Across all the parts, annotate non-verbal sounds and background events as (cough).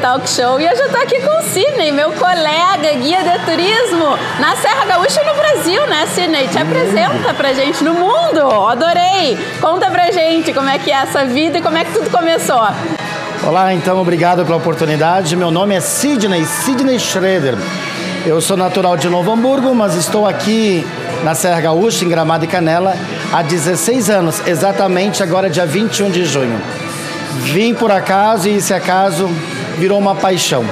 Talk Show. E eu já tô aqui com o Sidney, meu colega guia de turismo na Serra Gaúcha no Brasil, né, Sidney? Te apresenta pra gente no mundo. Adorei! Conta pra gente como é que é essa vida e como é que tudo começou. Olá, então, obrigado pela oportunidade. Meu nome é Sidney, Sidney Schroeder. Eu sou natural de Novo Hamburgo, mas estou aqui na Serra Gaúcha, em Gramado e Canela, há 16 anos, exatamente agora, dia 21 de junho. Vim por acaso e esse acaso virou uma paixão.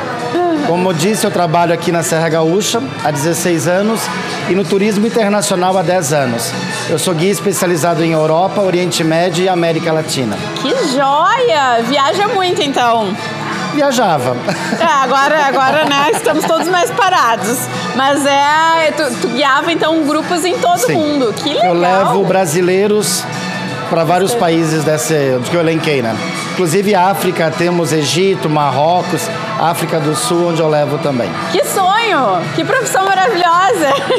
Como eu disse, eu trabalho aqui na Serra Gaúcha há 16 anos e no turismo internacional há 10 anos. Eu sou guia especializado em Europa, Oriente Médio e América Latina. Que joia! Viaja muito então. Viajava. É, agora, agora, né, estamos todos mais parados. Mas é, tu, tu guiava então grupos em todo Sim. mundo. Que legal. Eu levo brasileiros para vários países desse que eu elenquei, né? Inclusive África, temos Egito, Marrocos, África do Sul, onde eu levo também. Que sonho! Que profissão maravilhosa!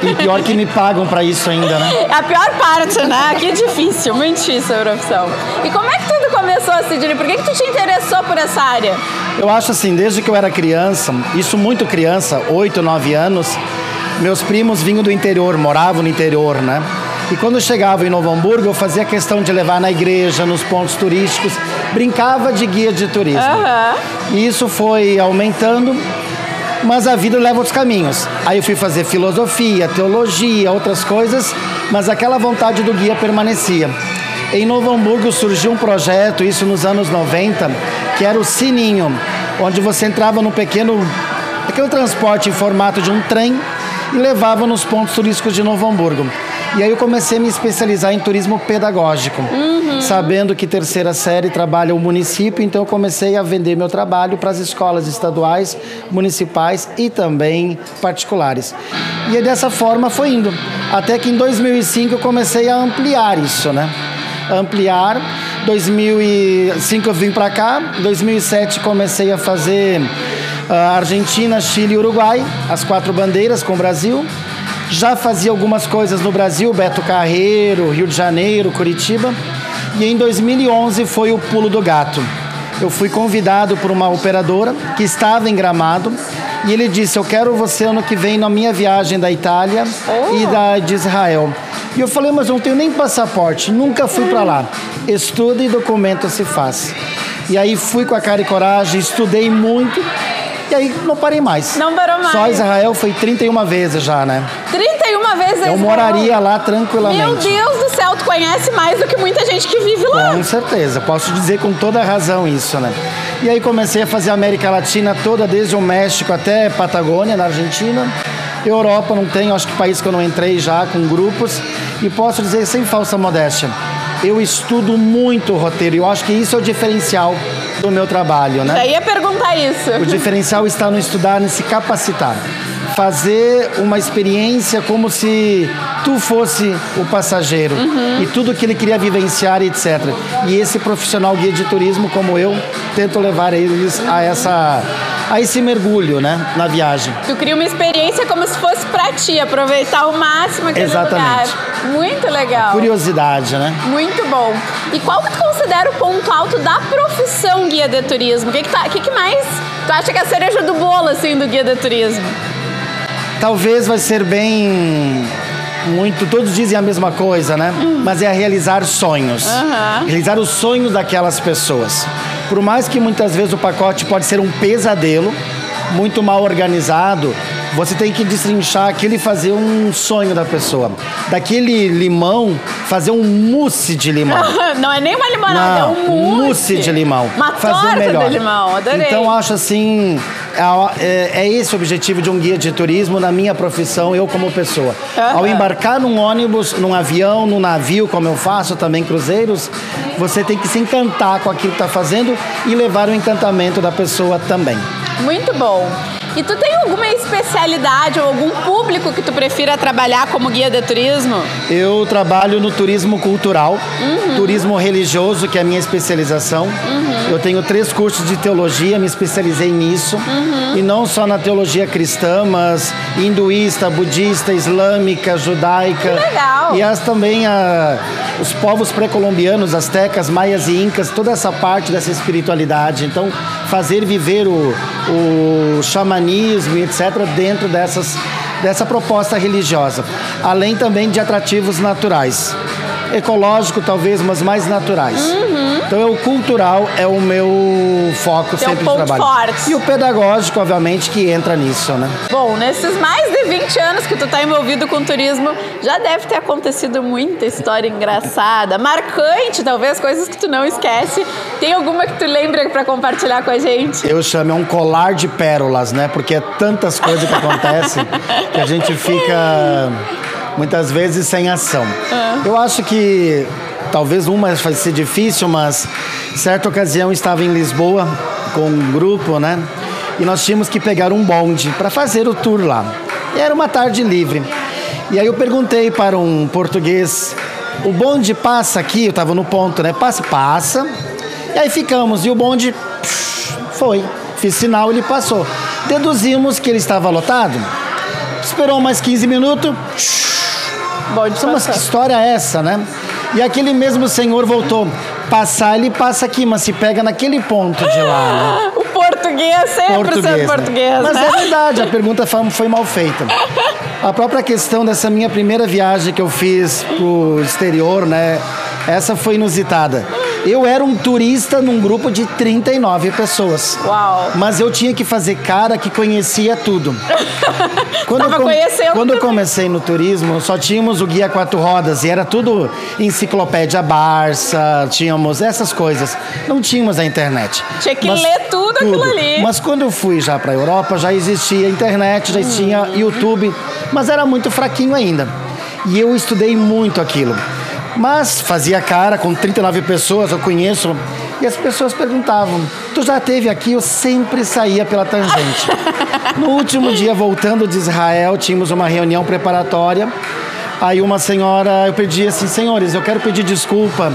E pior que me pagam para isso ainda, né? É a pior parte, né? Que difícil, muito difícil a profissão. E como é que tudo começou, Sidney? Por que, que tu te interessou por essa área? Eu acho assim, desde que eu era criança, isso muito criança, 8, 9 anos, meus primos vinham do interior, moravam no interior, né? E quando eu chegava em Novo Hamburgo, eu fazia questão de levar na igreja, nos pontos turísticos, brincava de guia de turismo. Aham. E isso foi aumentando, mas a vida leva outros caminhos. Aí eu fui fazer filosofia, teologia, outras coisas, mas aquela vontade do guia permanecia. Em Novo Hamburgo surgiu um projeto, isso nos anos 90, que era o Sininho, onde você entrava num pequeno aquele transporte em formato de um trem e levava nos pontos turísticos de Novo Hamburgo. E aí eu comecei a me especializar em turismo pedagógico, sabendo que terceira série trabalha o município, então eu comecei a vender meu trabalho para as escolas estaduais, municipais e também particulares. E aí dessa forma foi indo, até que em 2005 eu comecei a ampliar isso, né? Ampliar. 2005 eu vim para cá, 2007 comecei a fazer ah, Argentina, Chile e Uruguai, as quatro bandeiras com o Brasil. Já fazia algumas coisas no Brasil, Beto Carreiro, Rio de Janeiro, Curitiba. E em 2011 foi o Pulo do Gato. Eu fui convidado por uma operadora que estava em Gramado e ele disse: Eu quero você ano que vem na minha viagem da Itália Oh. e da, de Israel. E eu falei: Mas eu não tenho nem passaporte, nunca fui para lá. Estuda e documento se faz. E aí fui com a cara e coragem, estudei muito e aí não parei mais. Não parou mais. Só Israel foi 31 vezes já, né? 31 vezes Eu moraria lá tranquilamente. Meu Deus do céu, tu conhece mais do que muita gente que vive lá. Com certeza, posso dizer com toda razão isso, né? E aí comecei a fazer a América Latina toda, desde o México até Patagônia, na Argentina. Europa não tenho, acho que país que eu não entrei já com grupos. E posso dizer sem falsa modéstia, eu estudo muito o roteiro. Eu acho que isso é o diferencial do meu trabalho, né? Já ia perguntar isso. O diferencial está no estudar, em se capacitar. Fazer uma experiência como se tu fosse o passageiro e tudo que ele queria vivenciar, etc. E esse profissional guia de turismo como eu, tento levar eles a essa a esse mergulho, né, na viagem. Tu cria uma experiência como se fosse pra ti, aproveitar ao máximo aquele Exatamente. lugar. Muito legal. Curiosidade, né? Muito bom. E qual que tu considera o ponto alto da profissão guia de turismo? O que, que, tá- que, que mais tu acha que é a cereja do bolo, assim, do guia de turismo? Talvez vai ser bem muito, todos dizem a mesma coisa, né? Mas é realizar sonhos. Aham. Realizar os sonhos daquelas pessoas. Por mais que muitas vezes o pacote pode ser um pesadelo, muito mal organizado, você tem que destrinchar aquilo e fazer um sonho da pessoa. Daquele limão, fazer um mousse de limão. (laughs) Não é nem uma limonada, Não, é um mousse. de limão. Uma Fazer o torta melhor. de limão, adorei. Então acho assim, é, é- é esse o objetivo de um guia de turismo na minha profissão, eu como pessoa. Aham. Ao embarcar num ônibus, num avião, num navio, como eu faço também cruzeiros, você tem que se encantar com aquilo que está fazendo e levar o encantamento da pessoa também. Muito bom. E tu tem alguma especialidade ou algum público que tu prefira trabalhar como guia de turismo? Eu trabalho no turismo cultural, uhum. turismo religioso, que é a minha especialização. Uhum. Eu tenho três cursos de teologia, me especializei nisso. Uhum. E não só na teologia cristã, mas hinduísta, budista, islâmica, judaica. Que legal! E as também a, os povos pré-colombianos, astecas, maias e incas, toda essa parte dessa espiritualidade. Então, fazer viver o, o xamanismo, etc., dentro dessas, dessa proposta religiosa. Além também de atrativos naturais. Ecológico, talvez, mas mais naturais. Então, é o cultural é o meu foco Teu sempre ponto de trabalho. Forte. E o pedagógico, obviamente, que entra nisso, né? Bom, nesses mais de 20 anos que tu tá envolvido com turismo, já deve ter acontecido muita história engraçada, marcante, talvez, coisas que tu não esquece. Tem alguma que tu lembra para compartilhar com a gente? Eu chamo é um colar de pérolas, né? Porque é tantas coisas que acontecem que a gente fica muitas vezes sem ação. Ah. Eu acho que talvez uma vai ser difícil, mas certa ocasião estava em Lisboa com um grupo, né? E nós tínhamos que pegar um bonde para fazer o tour lá. E era uma tarde livre. E aí eu perguntei para um português: o bonde passa aqui? Eu estava no ponto, né? Passa, passa. E aí ficamos. E o bonde psh, foi. Fiz sinal, ele passou. Deduzimos que ele estava lotado. Esperou mais 15 minutos. Bonde Mas que história é essa, né? E aquele mesmo senhor voltou. Passar, ele passa aqui, mas se pega naquele ponto de lá, né? O português sempre português, sendo né? português, Mas né? é verdade, a pergunta foi mal feita. A própria questão dessa minha primeira viagem que eu fiz pro exterior, né? Essa foi inusitada. Eu era um turista num grupo de 39 pessoas. Uau! Mas eu tinha que fazer cara que conhecia tudo. (laughs) Quando, Tava eu, conhecendo quando eu comecei no turismo, só tínhamos o guia quatro rodas e era tudo enciclopédia Barça, tínhamos essas coisas. Não tínhamos a internet. Tinha que Mas, ler tudo, tudo, aquilo ali. Mas quando eu fui já para a Europa, já existia internet, já existia hum. YouTube, mas era muito fraquinho ainda. E eu estudei muito aquilo. Mas fazia cara com 39 pessoas, eu conheço. E as pessoas perguntavam: Tu já teve aqui? Eu sempre saía pela tangente. No último dia, voltando de Israel, tínhamos uma reunião preparatória. Aí uma senhora, eu pedi assim: Senhores, eu quero pedir desculpa.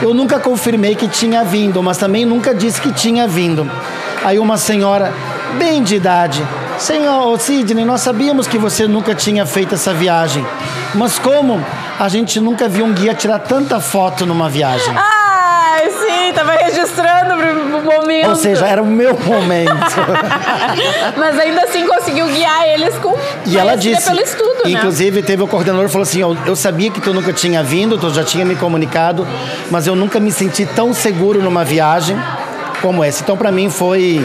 Eu nunca confirmei que tinha vindo, mas também nunca disse que tinha vindo. Aí uma senhora, bem de idade, Senhor Sidney, nós sabíamos que você nunca tinha feito essa viagem, mas como a gente nunca viu um guia tirar tanta foto numa viagem? Ah, sim, tava registrando o momento. Ou seja, era o meu momento. (laughs) mas ainda assim conseguiu guiar eles com e ela disse, pelo estudo, né? Inclusive teve o coordenador que falou assim, eu, eu sabia que tu nunca tinha vindo, tu já tinha me comunicado, mas eu nunca me senti tão seguro numa viagem como essa. Então para mim foi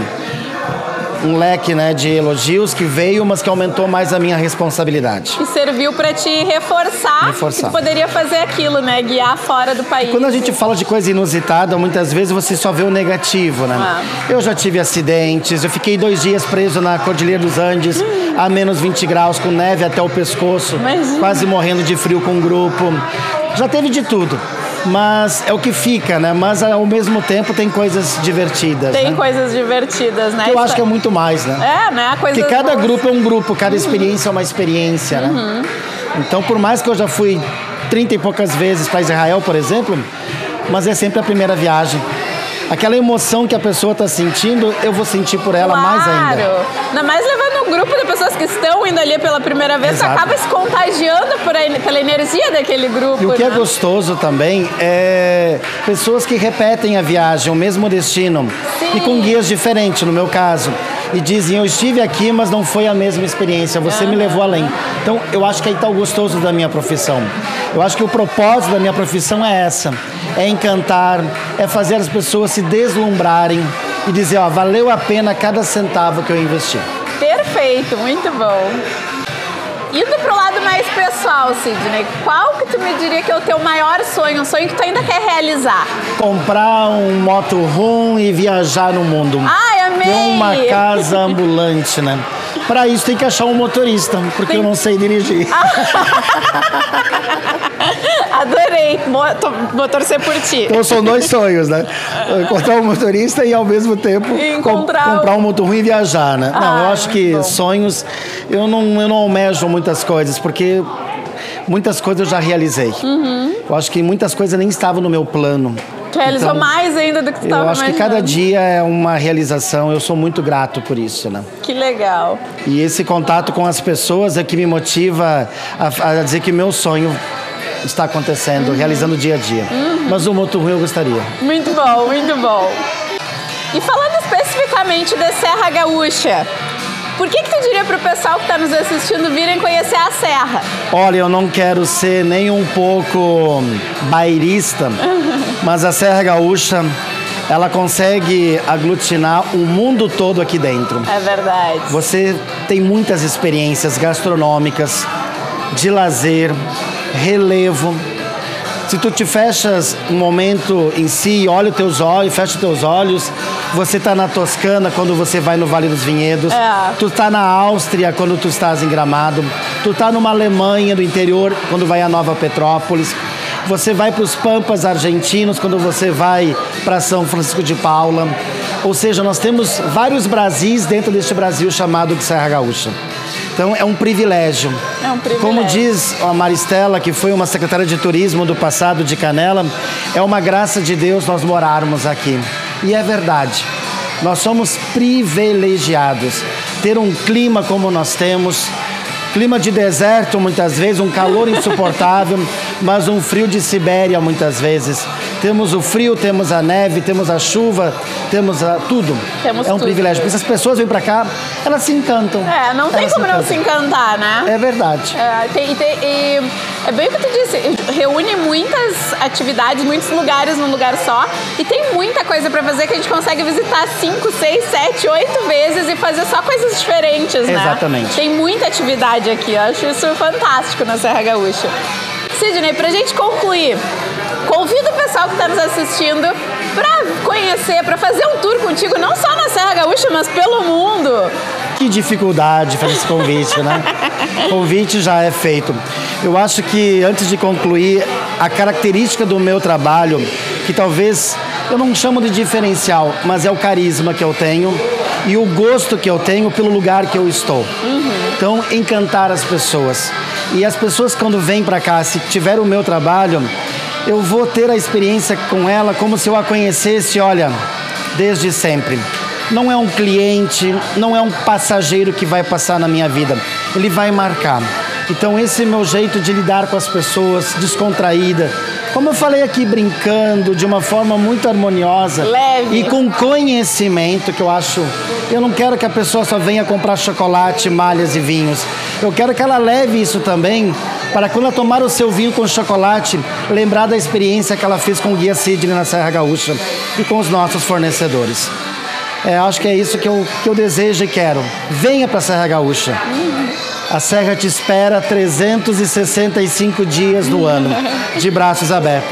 um leque né, de elogios que veio, mas que aumentou mais a minha responsabilidade. E serviu para te reforçar, reforçar. que poderia fazer aquilo, né? Guiar fora do país. Quando a gente fala de coisa inusitada, muitas vezes você só vê o negativo, né? Ah. Eu já tive acidentes, eu fiquei dois dias preso na Cordilheira dos Andes, hum. a menos 20 graus, com neve até o pescoço, Imagina. quase morrendo de frio com um grupo. Já teve de tudo mas é o que fica, né? Mas ao mesmo tempo tem coisas divertidas. Tem né? coisas divertidas, né? Que eu acho que é muito mais, né? É, né? Porque cada boas. grupo é um grupo, cada uhum. experiência é uma experiência, né? uhum. né? Então, por mais que eu já fui trinta e poucas vezes para Israel, por exemplo, mas é sempre a primeira viagem aquela emoção que a pessoa está sentindo, eu vou sentir por ela claro. mais ainda. Ainda mais levando um grupo de pessoas que estão indo ali pela primeira vez, Exato. acaba se contagiando por aí, pela energia daquele grupo. E o que é né? é gostoso também é pessoas que repetem a viagem, o mesmo destino, Sim. e com guias diferentes, no meu caso e dizem: Eu estive aqui, mas não foi a mesma experiência, você me levou além. Então, eu acho que aí está o gostoso da minha profissão. Eu acho que o propósito da minha profissão é essa: é encantar, é fazer as pessoas se deslumbrarem e dizer: Ó, valeu a pena cada centavo que eu investi. Perfeito, muito bom. Indo pro lado mais pessoal, Sidney, qual que tu me diria que é o teu maior sonho, um sonho que tu ainda quer realizar? Comprar um motorhome e viajar no mundo. Ai, amei! Uma casa ambulante, né? Para isso tem que achar um motorista, porque tem... eu não sei dirigir. (laughs) Adorei, vou, torcer por ti. Então são dois sonhos, né? Encontrar um motorista e ao mesmo tempo Encontrar... com, comprar um motor ruim e viajar, né? não, eu acho que bom. sonhos, eu não, eu não almejo muitas coisas, porque muitas coisas eu já realizei. Uhum. Eu acho que muitas coisas nem estavam no meu plano. Realizou então, mais ainda do que tu estava Eu acho imaginando. que cada dia é uma realização. Eu sou muito grato por isso, né? Que legal. E esse contato com as pessoas é que me motiva a, a dizer que meu sonho está acontecendo, uhum. realizando dia a dia. Uhum. Mas o Moto Ruim eu gostaria. Muito bom, muito bom. E falando especificamente da Serra Gaúcha, por que, que tu diria para o pessoal que está nos assistindo virem conhecer a Serra? Olha, eu não quero ser nem um pouco bairrista, (laughs) mas a Serra Gaúcha ela consegue aglutinar o mundo todo aqui dentro. É verdade. Você tem muitas experiências gastronômicas, de lazer, relevo, se tu te fechas um momento em si, olha os teus olhos, fecha os teus olhos, você está na Toscana quando você vai no Vale dos Vinhedos, é. tu está na Áustria quando tu estás em Gramado, tu está numa Alemanha do interior quando vai a Nova Petrópolis, você vai para os Pampas argentinos quando você vai para São Francisco de Paula. Ou seja, nós temos vários Brasis dentro deste Brasil chamado de Serra Gaúcha. Então é um privilégio. É um privilégio. Como diz a Maristela, que foi uma secretária de turismo do passado de Canela, é uma graça de Deus nós morarmos aqui. E é verdade. Nós somos privilegiados. Ter um clima como nós temos, clima de deserto muitas vezes, um calor insuportável, (laughs) mas um frio de Sibéria muitas vezes. Temos o frio, temos a neve, temos a chuva, temos a, tudo. Temos é um tudo. privilégio. Porque se as pessoas vêm para cá, elas se encantam. É, não tem como se não se encantar, né? É verdade. É, tem, tem, e é bem o que tu disse, reúne muitas atividades, muitos lugares num lugar só e tem muita coisa para fazer que a gente consegue visitar cinco, seis, sete, oito vezes e fazer só coisas diferentes, né? Exatamente. Tem muita atividade aqui, eu acho isso fantástico na Serra Gaúcha. Sidney, pra gente concluir, convido o pessoal que está nos assistindo para conhecer, para fazer um tour contigo, não só na Serra Gaúcha, mas pelo mundo. Que dificuldade fazer esse convite, né? (laughs) convite já é feito. Eu acho que antes de concluir, a característica do meu trabalho, que talvez eu não chamo de diferencial, mas é o carisma que eu tenho e o gosto que eu tenho pelo lugar que eu estou. Uhum. Então, encantar as pessoas. E as pessoas quando vêm para cá, se tiver o meu trabalho, eu vou ter a experiência com ela como se eu a conhecesse, olha, desde sempre. Não é um cliente, não é um passageiro que vai passar na minha vida. Ele vai marcar. Então esse é o meu jeito de lidar com as pessoas, descontraída. Como eu falei aqui, brincando de uma forma muito harmoniosa. Leve. E com conhecimento, que eu acho. Eu não quero que a pessoa só venha comprar chocolate, malhas e vinhos. Eu quero que ela leve isso também para quando ela tomar o seu vinho com chocolate, lembrar da experiência que ela fez com o Guia Sidney na Serra Gaúcha e com os nossos fornecedores. É, acho que é isso que eu, que eu desejo e quero. Venha para a Serra Gaúcha. A Serra te espera 365 dias do ano, de braços abertos.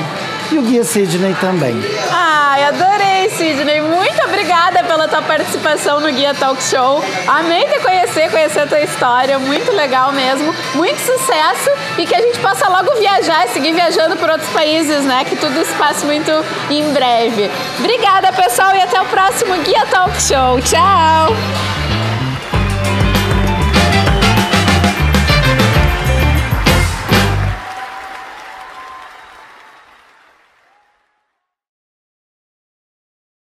E o Guia Sidney também. Ai, adorei, Sidney. Muito obrigada pela tua participação no Guia Talk Show. Amei te conhecer, conhecer a tua história. Muito legal mesmo. Muito sucesso e que a gente possa logo viajar e seguir viajando por outros países, né? Que tudo se passe muito em breve. Obrigada, pessoal, e até o próximo Guia Talk Show. Tchau!